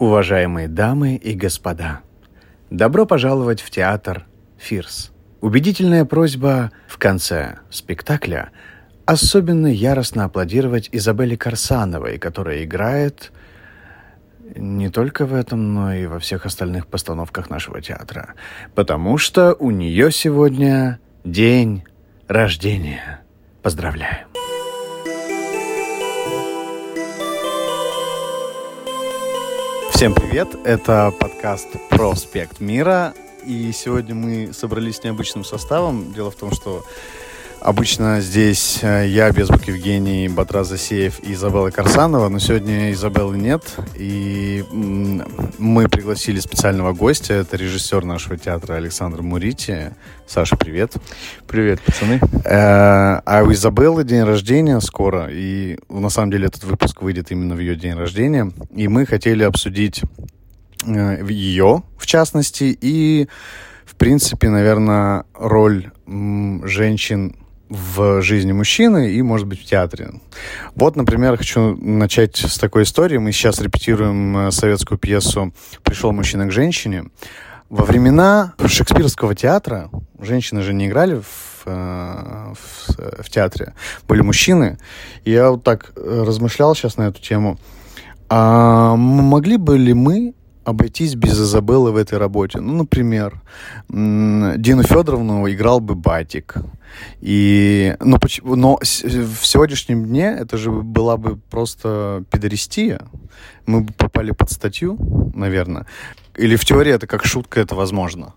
Уважаемые дамы и господа, добро пожаловать в театр «Фирс». Убедительная просьба в конце спектакля особенно яростно аплодировать Изабелле Корсановой, которая играет не только в этом, но и во всех остальных постановках нашего театра, потому что у нее сегодня день рождения. Поздравляю! Всем привет! Это подкаст «Проспект мира». И сегодня мы собрались с необычным составом. Дело в том, что Обычно здесь э, я, Безбук Евгений, Батра Засеев и Изабелла Корсанова, но сегодня Изабеллы нет, и мы пригласили специального гостя, это режиссер нашего театра Александр Мурити. Саша, привет. Привет, пацаны. Э, а у Изабеллы день рождения скоро, и на самом деле этот выпуск выйдет именно в ее день рождения, и мы хотели обсудить э, ее, в частности, и в принципе, наверное, роль женщин в жизни мужчины и, может быть, в театре. Вот, например, хочу начать с такой истории. Мы сейчас репетируем э, советскую пьесу «Пришел мужчина к женщине». Во времена шекспировского театра женщины же не играли в, э, в, в театре, были мужчины. Я вот так э, размышлял сейчас на эту тему. А могли бы ли мы обойтись без Изабеллы в этой работе. Ну, например, Дину Федоровну играл бы Батик. И, ну, но в сегодняшнем дне это же была бы просто педористия. Мы бы попали под статью, наверное. Или в теории это как шутка, это возможно.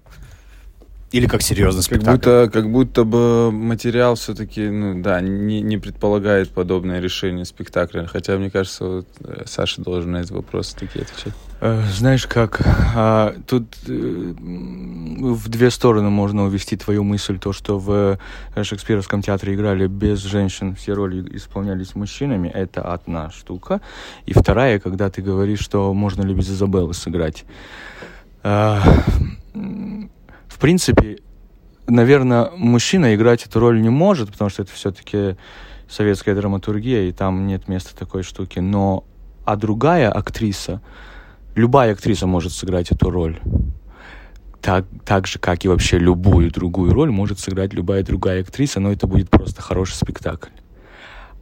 Или как серьезный спектакль. Как будто, как будто бы материал все-таки, ну да, не, не предполагает подобное решение спектакля. Хотя, мне кажется, вот, э, Саша должен на эти вопросы такие отвечать. Э, знаешь как, а, тут э, в две стороны можно увести твою мысль, то, что в шекспировском театре играли без женщин, все роли исполнялись мужчинами, это одна штука. И вторая, когда ты говоришь, что можно ли без Изабеллы сыграть. А, в принципе, наверное, мужчина играть эту роль не может, потому что это все-таки советская драматургия, и там нет места такой штуки. Но а другая актриса, любая актриса может сыграть эту роль. Так, так же, как и вообще любую другую роль может сыграть любая другая актриса, но это будет просто хороший спектакль.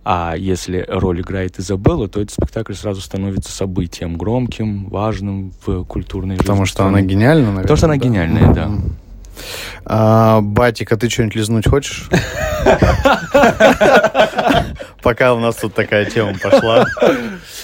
А если роль играет Изабелла, то этот спектакль сразу становится событием громким, важным в культурной жизни. Потому что страны. она гениальна, наверное. Потому что она да? гениальная, да. А, Батик, а ты что-нибудь лизнуть хочешь? Пока у нас тут такая тема пошла.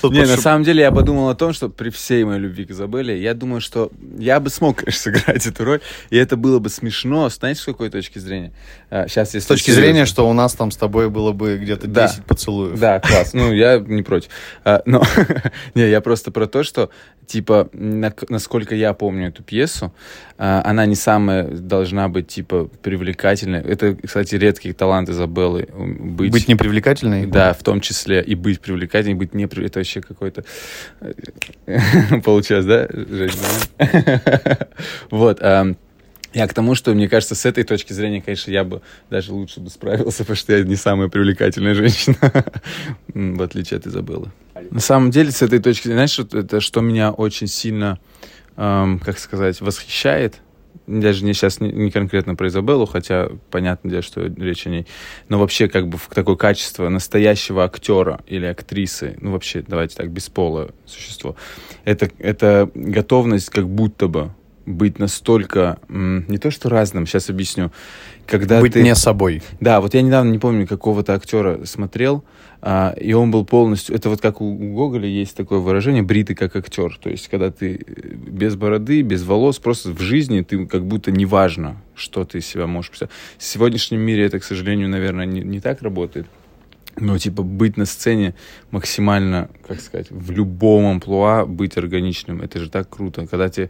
Не, на самом деле я подумал о том, что при всей моей любви к Изабелле, я думаю, что я бы смог, конечно, сыграть эту роль, и это было бы смешно, знаете, с какой точки зрения? Сейчас, а, С точки зрения, что у нас там с тобой было бы где-то 10 поцелуев. Да, класс. Ну, я не против. А, но, не, я просто про то, что, типа, насколько я помню эту пьесу, а, она не самая должна быть, типа, привлекательной. Это, кстати, редкий талант Изабеллы. Быть, быть непривлекательной? Да, в том числе и быть привлекательной, быть не Это вообще какой-то... Получилось, да, Женя? Вот. Я к тому, что, мне кажется, с этой точки зрения, конечно, я бы даже лучше бы справился, потому что я не самая привлекательная женщина, в отличие от Изабеллы. На самом деле, с этой точки знаешь, это что меня очень сильно, эм, как сказать, восхищает, даже не сейчас не, не конкретно про Изабеллу, хотя понятно дело, что речь о ней, но вообще как бы такое качество настоящего актера или актрисы, ну вообще, давайте так, бесполое существо, это, это готовность как будто бы быть настолько, не то что разным, сейчас объясню. Когда быть ты... не собой. Да, вот я недавно, не помню, какого-то актера смотрел, а, и он был полностью... Это вот как у, Гоголя есть такое выражение «бритый как актер». То есть, когда ты э, без бороды, без волос, просто в жизни ты как будто неважно, что ты из себя можешь представить. В сегодняшнем мире это, к сожалению, наверное, не, не так работает. Но, типа, быть на сцене максимально, как сказать, в любом амплуа быть органичным, это же так круто. Когда тебе,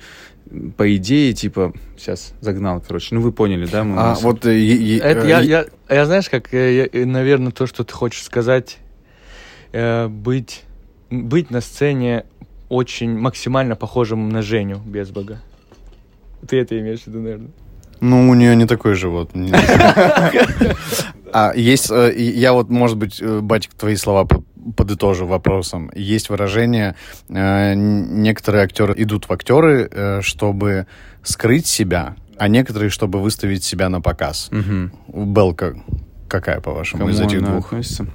по идее, типа, сейчас загнал, короче, ну вы поняли, да? Мы а, вот... Э, е, это э, я, я, я, знаешь, как, э, я, наверное, то, что ты хочешь сказать, э, быть, быть на сцене очень максимально похожим на Женю без бога. Ты это имеешь в виду, наверное? Ну, у нее не такой живот. А есть, э, я вот, может быть, э, батик, твои слова по- подытожу вопросом. Есть выражение, э, некоторые актеры идут в актеры, чтобы скрыть себя, а некоторые, чтобы выставить себя на показ. Мгм. Белка какая, по-вашему, Кому из этих двух? относится?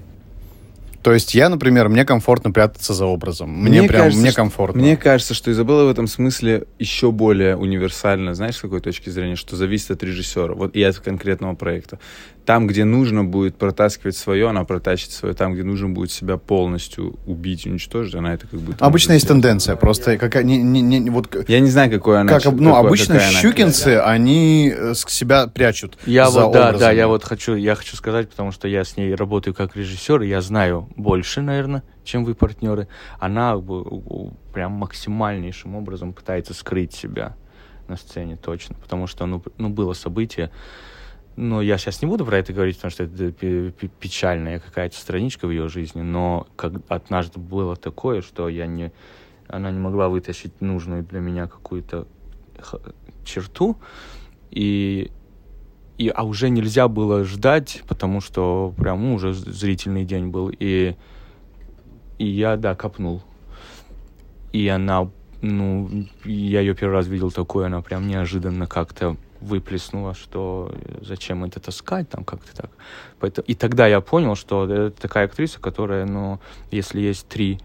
То есть я, например, мне комфортно прятаться за образом. Мне, прям, кажется, мне что- комфортно. Мне кажется, что Изабелла в этом смысле еще более универсальна, знаешь, с какой точки зрения, что зависит от режиссера, вот и от конкретного проекта. Там, где нужно будет протаскивать свое, она протащит свое. Там, где нужно будет себя полностью убить, уничтожить, она это как будто... Обычно есть сделать. тенденция, просто какая, не, не, не, вот, Я не знаю, какой она... как, ну, какой- обычно какая она щукинцы, они э, себя прячут Я за вот, да, да, я вот хочу, я хочу сказать, потому что я с ней работаю как режиссер, и я знаю больше, наверное, чем вы партнеры. Она прям максимальнейшим образом пытается скрыть себя на сцене, точно, потому что, ну, ну было событие, но я сейчас не буду про это говорить, потому что это пе- пе- печальная какая-то страничка в ее жизни, но как однажды было такое, что я не, она не могла вытащить нужную для меня какую-то черту, и и, а уже нельзя было ждать, потому что прям уже зрительный день был. И, и я, да, копнул. И она, ну, я ее первый раз видел такой, она прям неожиданно как-то выплеснула, что зачем это таскать, там как-то так. Поэтому, и тогда я понял, что это такая актриса, которая, ну, если есть три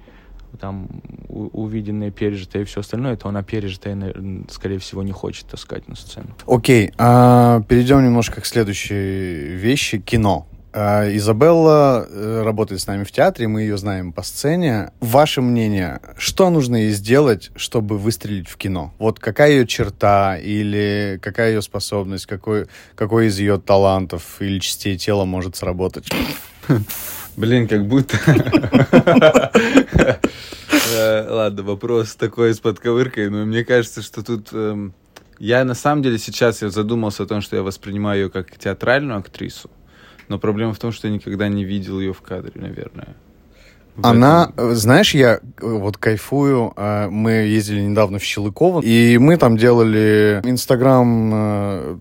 там увиденное, пережитое и все остальное, то она пережитое, скорее всего, не хочет таскать на сцену. Окей, а, перейдем немножко к следующей вещи. Кино. А, Изабелла э, работает с нами в театре, мы ее знаем по сцене. Ваше мнение, что нужно ей сделать, чтобы выстрелить в кино? Вот какая ее черта или какая ее способность, какой, какой из ее талантов или частей тела может сработать? Блин, как будто... Э, Ладно, вопрос такой с подковыркой, но мне кажется, что тут... эм, Я на самом деле сейчас я задумался о том, что я воспринимаю ее как театральную актрису, но проблема в том, что я никогда не видел ее в кадре, наверное. В Она, этом- э, знаешь, я э, вот кайфую. э, Мы ездили недавно в Щелыково, и мы там делали Инстаграм,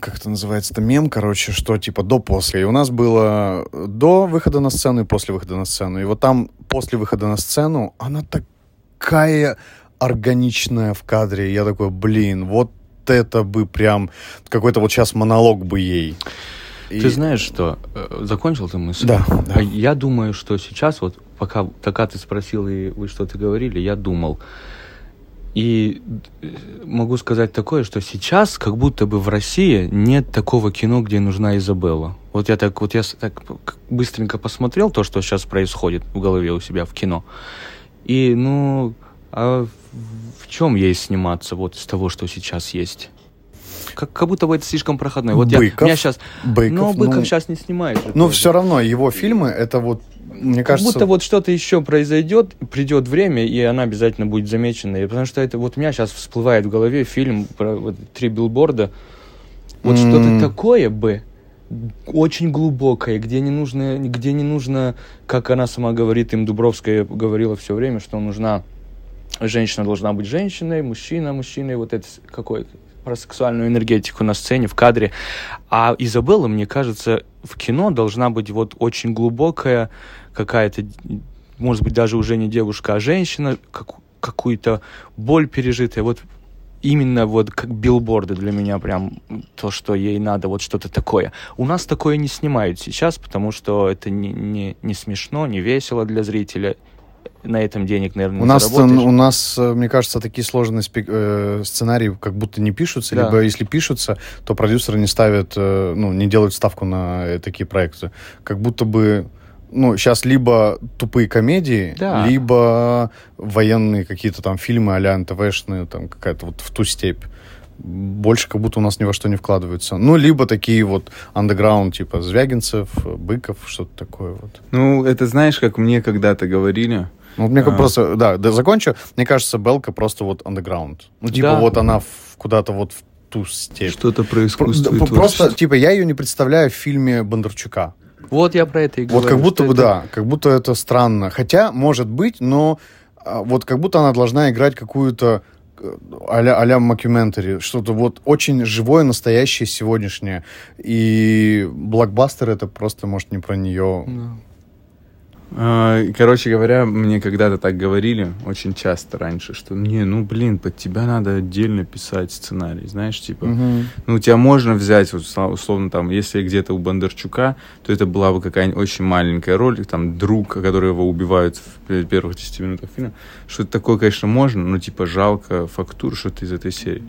как это называется-то, мем, короче, что типа до-после. И у нас было до выхода на сцену и после выхода на сцену. И вот там после выхода на сцену она такая органичная в кадре. Я такой, блин, вот это бы прям какой-то вот сейчас монолог бы ей. И- Ты знаешь что? Э, Закончил ты мысль? Да, да. А Я думаю, что сейчас, вот пока, пока ты спросил и вы что-то говорили, я думал. И э, могу сказать такое, что сейчас как будто бы в России нет такого кино, где нужна Изабелла. Вот я так вот я так быстренько посмотрел то, что сейчас происходит в голове у себя в кино. И ну, а в чем ей сниматься вот из того, что сейчас есть? Как, как будто бы это слишком проходной. Вот я, Быков. меня сейчас, Быков, но Быков ну- сейчас не снимает. же Но тоже. все равно его фильмы, это вот, мне Как кажется... будто вот что-то еще произойдет, придет время, и она обязательно будет замечена. И потому что это вот у меня сейчас всплывает в голове фильм про вот, три билборда. Вот М. что-то такое бы очень глубокое, где не нужно, где не нужно, как она сама говорит, им Дубровская говорила все время, что нужна женщина должна быть женщиной, мужчина мужчиной, вот это какой про сексуальную энергетику на сцене, в кадре. А Изабелла, мне кажется, в кино должна быть вот очень глубокая какая-то, может быть, даже уже не девушка, а женщина, как, какую-то боль пережитая. Вот именно вот как билборды для меня прям то, что ей надо, вот что-то такое. У нас такое не снимают сейчас, потому что это не, не, не смешно, не весело для зрителя. На этом денег, наверное, У не нас, заработаешь. у нас, э, мне кажется, такие сложные спе- э, сценарии как будто не пишутся, Да. либо если пишутся, то продюсеры не ставят, э, ну, не делают ставку на э, такие проекты. Как будто бы, ну, сейчас либо тупые комедии, Да. либо военные какие-то там фильмы а-ля НТВшные, там какая-то вот в ту степь. Больше как будто у нас ни во что не вкладываются. Ну, либо такие вот андеграунд, типа Звягинцев, Быков, что-то такое вот. Ну, это знаешь, как мне когда-то говорили, вот мне как А. просто, да, да, закончу. Мне кажется, Белка просто вот андеграунд. Ну, типа, Да. вот она в- куда-то вот в ту степь. что-то про Про- искусство Просто, творчество. типа, я ее не представляю в фильме Бондарчука. Вот я про это и говорю. вот как будто бы, это- да, как будто это странно. Хотя, может быть, но а, вот как будто она должна играть какую-то а-ля, а-ля мокьюментари, что-то вот очень живое, настоящее, сегодняшнее. И блокбастер это просто, может, не про нее. Да. А, Короче говоря, мне когда-то так говорили, очень часто раньше, что не, ну блин, под тебя надо отдельно писать сценарий, знаешь, типа, Мгм. ну тебя можно взять, вот, условно, там, если где-то у Бондарчука, то это была бы какая-нибудь очень маленькая роль, там, друг, который его убивают в пе- первых 10 минутах фильма, что-то такое, конечно, можно, но, типа, жалко фактур, что-то из этой серии.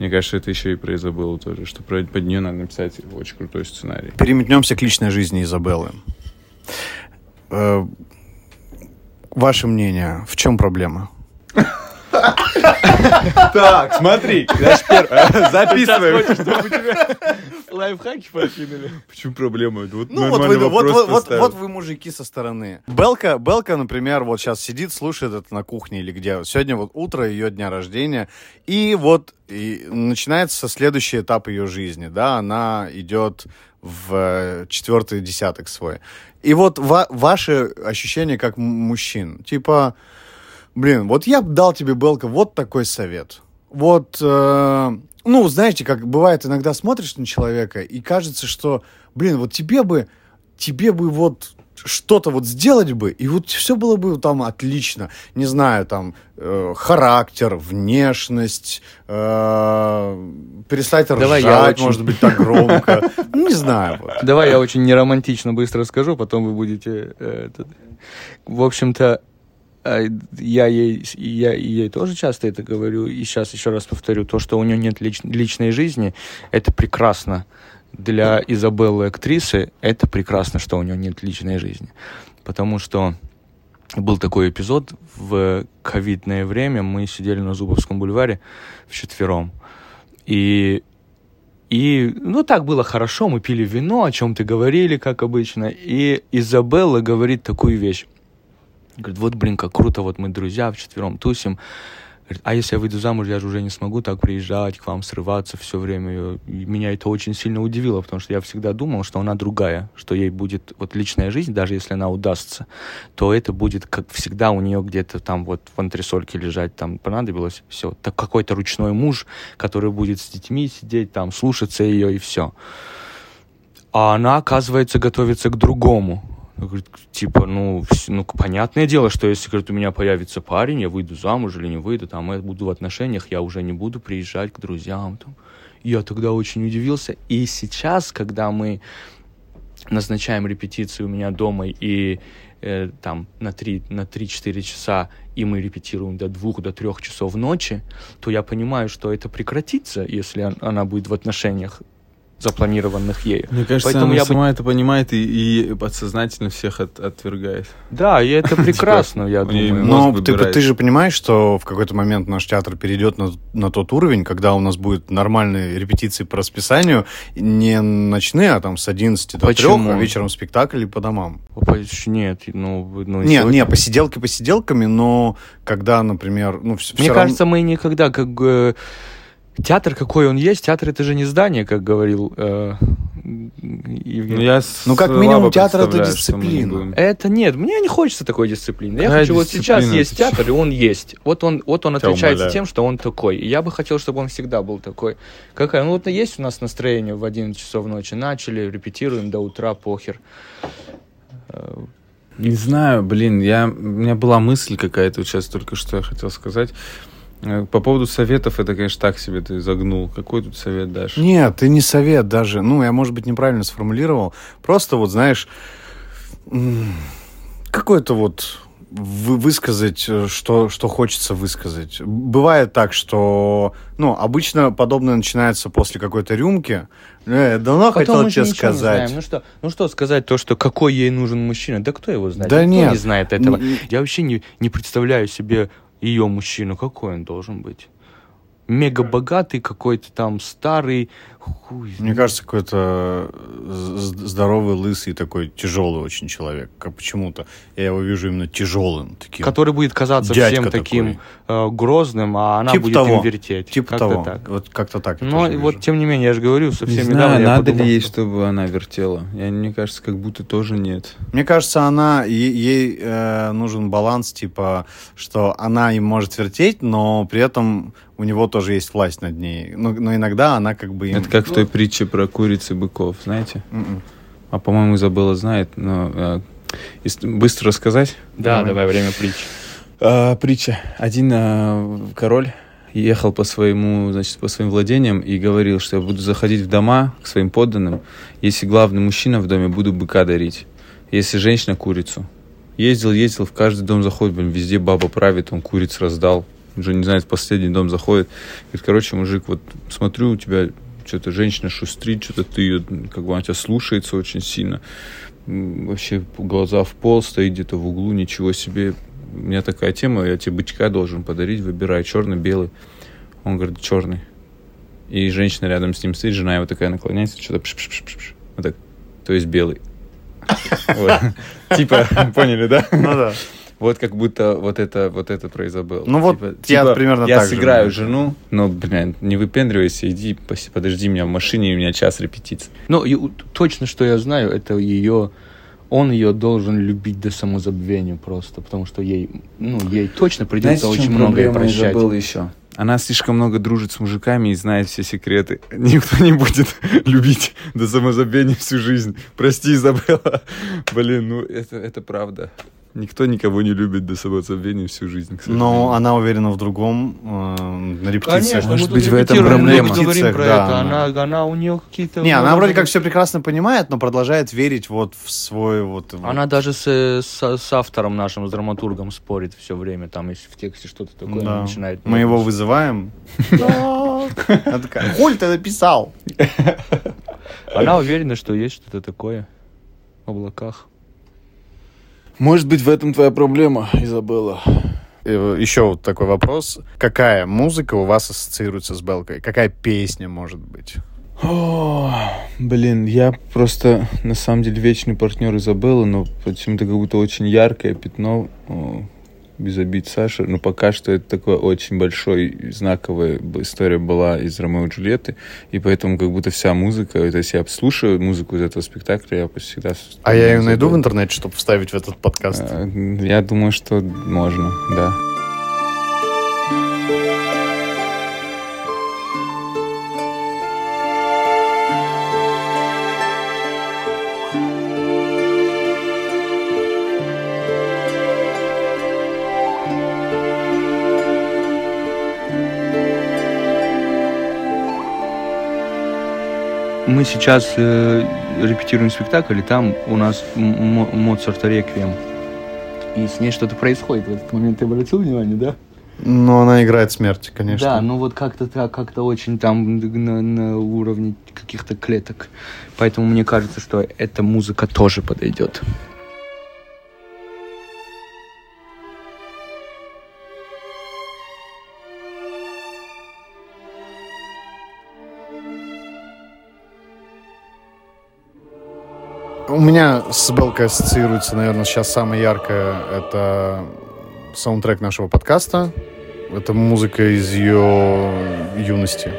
Мне кажется, это еще и про Изабеллу тоже, что под нее надо написать очень крутой сценарий. Переметнемся к личной жизни Изабеллы. Э, Ваше мнение, в чем проблема? Так, смотри, записываем. чтобы тебе лайфхаки подкинули? Почему проблема? Вот Ну, вот нормальный вы, вот, вопрос вот, вот, поставил. вот вы мужики со стороны. Белка, Белка, например, вот сейчас сидит, слушает это на кухне или где. Сегодня вот утро ее дня рождения. И вот и начинается следующий этап ее жизни. Да, она идет в э, четвертый десяток свой. И вот ва- ваши ощущения как мужчин. Типа, блин, вот я дал тебе, Белка, вот такой совет. Вот, э, ну, знаете, как бывает, иногда смотришь на человека, и кажется, что, блин, вот тебе бы, тебе бы вот что-то вот сделать бы, и вот все было бы там отлично. Не знаю, там, э, характер, внешность, э, перестать Давай ржать, я очень- может быть, так громко. Ну, Не знаю. вот. Давай я очень неромантично быстро скажу, потом вы будете... э, этот. В общем-то, э, я ей, я ей тоже часто это говорю, и сейчас еще раз повторю, то, что у нее нет лич- личной жизни, это прекрасно. Для Изабеллы актрисы это прекрасно, что у нее нет личной жизни. Потому что был такой эпизод в ковидное время, мы сидели на Зубовском бульваре вчетвером, и и, ну, так было хорошо, мы пили вино, о чем-то говорили, как обычно. И Изабелла говорит такую вещь. Говорит, вот, блин, как круто, вот мы друзья вчетвером тусим. А если я выйду замуж, я же уже не смогу так приезжать к вам, срываться все время. И меня это очень сильно удивило, потому что я всегда думал, что она другая, что ей будет вот личная жизнь, даже если она удастся, то это будет, как всегда, у нее где-то там вот в антресольке лежать, там понадобилось все. Так какой-то ручной муж, который будет с детьми сидеть, там, слушаться ее и все. А она, оказывается, готовится к другому. Говорит, типа, ну, вс- ну, понятное дело, что если, говорит, у меня появится парень, я выйду замуж или не выйду, там, я буду в отношениях, я уже не буду приезжать к друзьям. Там. Я тогда очень удивился. И сейчас, когда мы назначаем репетиции у меня дома и э, там на 3 на 3-4 часа и мы репетируем до двух до трех часов ночи, то я понимаю, что это прекратится, если он- она будет в отношениях запланированных ею. Мне кажется, Поэтому она я бы- сама это понимает и, и подсознательно всех от- отвергает. Да, и это прекрасно, я у нее думаю. Но ты, же понимаешь, что в какой-то момент наш театр перейдет на, на тот уровень, когда у нас будут нормальные репетиции по расписанию, не ночные, а там с 11 до Почему? 3, а вечером спектакль и по домам. Нет, ну, ну Не, сегодня- не, посиделки посиделками, но когда, например, ну, Мне кажется, мы никогда как э, театр какой он есть, театр это же не здание, как говорил э, Евгений. Ну, я Ну, как минимум, театр это не дисциплина. Это нет, мне не хочется такой дисциплины. Я Какая хочу вот сейчас есть Ты театр, и он есть. Вот он, вот он отличается тем, что он такой. И я бы хотел, чтобы он всегда был такой. Какая? Ну вот есть у нас настроение в 11 часов ночи. Начали, репетируем до утра, похер. Не знаю, блин, я, у меня была мысль какая-то сейчас только что я хотел сказать. Э, По поводу советов, это, конечно, так себе ты загнул. Какой тут совет дашь? Нет, ты не совет даже. Ну, я, может быть, неправильно сформулировал. Просто вот, знаешь, какой-то вот вы- высказать, э, что, что хочется высказать. Бывает так, что, ну, обычно подобное начинается после какой-то рюмки. Э, давно Потом хотел тебе сказать. Ну что, ну что сказать то, что какой ей нужен мужчина? Да кто его знает? Да Никто нет. не знает этого. Н- Я вообще не, не представляю себе ее мужчину. Какой он должен быть? Мега богатый какой-то там старый. Хуй Мне кажется, какой-то з- здоровый, лысый, такой тяжелый очень человек. Как почему-то я его вижу именно тяжелым таким. который будет казаться Дядька всем таким такой. э, грозным, а она Типа будет того. им вертеть. Типа Как-то того. так. Вот как-то так. Но вот, вижу. тем не менее, я же говорю, Не совсем знаю, недавно я надо подумал, ли ей, что- чтобы она вертела. Я, мне кажется, как будто тоже нет. Мне кажется, она е- ей э, нужен баланс, типа, что она им может вертеть, но при этом у него тоже есть власть над ней. Но, но иногда она как бы... им- Это как в той ну, притче про куриц и быков, знаете? м-м. А, по-моему, Изабелла знает, но э, быстро рассказать. Да, Давай. давай, время притч. А, притча. Один а, король ехал по своему, значит, по своим владениям и говорил, что я буду заходить в дома к своим подданным, если главный мужчина в доме, буду быка дарить, если женщина курицу. Ездил, ездил, в каждый дом заходит, блин, везде баба правит, он куриц раздал. Уже не знает, в последний дом заходит. Говорит, короче, мужик, вот смотрю, у тебя что-то женщина шустрит, что-то ты ее, как бы она тебя слушается очень сильно. Вообще глаза в пол, стоит где-то в углу, ничего себе. У меня такая тема, я тебе бычка должен подарить, выбирай, черный, белый. Он говорит, черный. И женщина рядом с ним стоит, жена его такая наклоняется, что-то пш-пш-пш-пш. Вот так. То есть белый. Типа, поняли, да? Ну да. Вот как будто вот это, вот это про Изабеллу. Ну вот Типа- я типа, примерно Я так же сыграю думаю. жену, но, блин, не выпендривайся, иди, подожди меня в машине, у меня час репетиции. Ну, и точно, что я знаю, это ее... Он ее должен любить до самозабвения просто, потому что ей, ну, ей точно придется очень многое прощать. Изабеллы еще? Она слишком много дружит с мужиками и знает все секреты. Никто не будет любить до самозабвения всю жизнь. Прости, Изабелла. Блин, ну это, это правда. Никто никого не любит до самозабвения всю жизнь. Но она уверена в другом. э, на репетициях. Конечно, Может мы быть, тут в этом репетируем, мы проблема. говорим про да, это, она- она, она у нее какие-то... Не, она вроде как все прекрасно понимает, но продолжает верить вот в свой вот... Она даже с, с, с автором нашим, с драматургом спорит все время, там, если в тексте что-то такое Да. начинает... Мы его вызываем. Она такая, Коль ты написал? Она уверена, что есть что-то такое в облаках. Может быть, в этом твоя проблема, Изабелла. Еще вот такой вопрос. Какая музыка у вас ассоциируется с Белкой? Какая песня, может быть? О, блин, я просто на самом деле вечный партнер Изабеллы, но почему-то как будто очень яркое пятно, без обид Саша, но пока что это такое очень большой, знаковая история была из Ромео и Джульетты, и поэтому как будто вся музыка, то есть я слушаю музыку из этого спектакля, я всегда... А я ее найду в интернете, чтобы вставить в этот подкаст. Э, Я думаю, что можно, да. Мы сейчас э, репетируем спектакль, и там у нас М- Мо- Моцарта реквием. И с ней что-то происходит в этот момент. Ты обратил внимание, да? Но она играет смерть, конечно. Да, ну вот как-то так, как-то очень там на, на уровне каких-то клеток. Поэтому мне кажется, что эта музыка тоже подойдет. У меня с Белкой ассоциируется, наверное, сейчас самое яркое. Это саундтрек нашего подкаста. Это музыка из ее юности.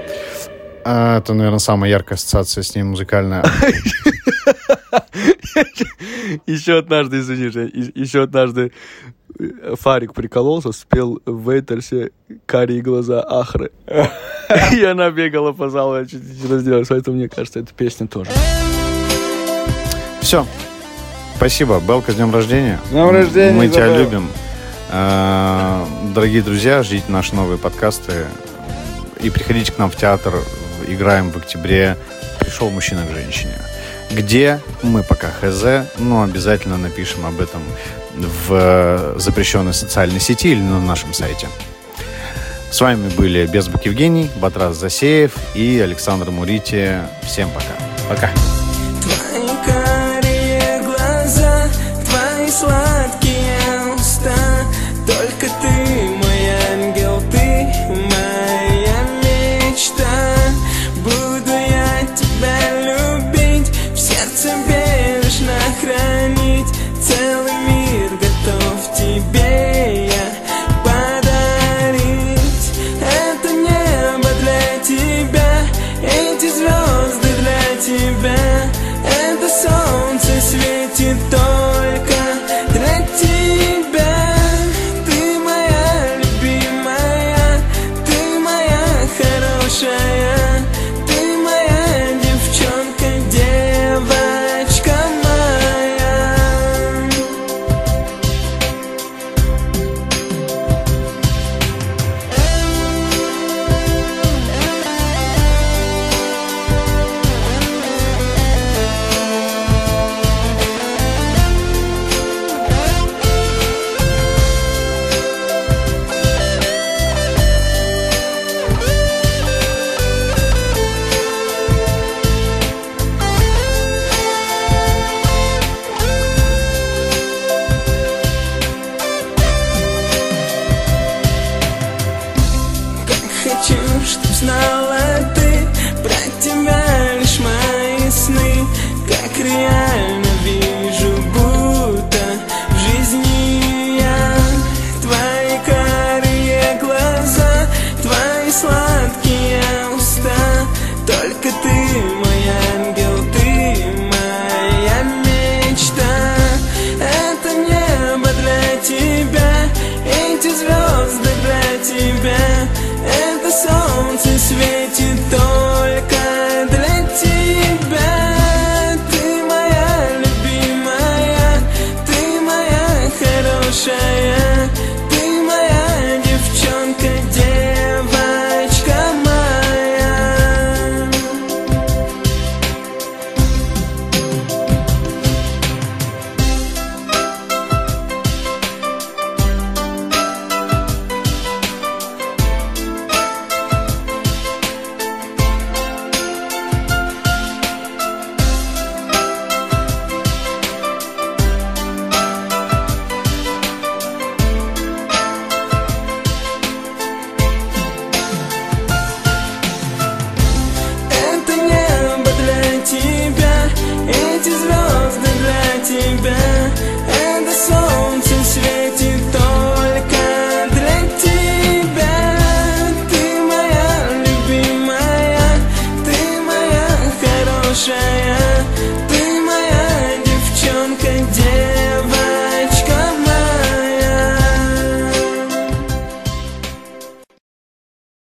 А, Это, наверное, самая яркая ассоциация с ней музыкальная. Еще однажды, извини, еще однажды э, Фарик прикололся, спел в Вейтерсе «Карие глаза Ахры». И она бегала по залу, я чуть не разделалась. Поэтому, мне кажется, эта песня тоже. Все. Спасибо. Белка, с днем рождения. С днем рождения, Мы тебя Изабелла. любим. А, Дорогие друзья, ждите наши новые подкасты. И приходите к нам в театр. Играем в октябре. Пришел мужчина к женщине. Где мы пока хз, но обязательно напишем об этом в запрещенной социальной сети или на нашем сайте. С вами были Безбук Евгений, Батрас Засеев и Александр Мурити. Всем пока. Пока. твои сладкие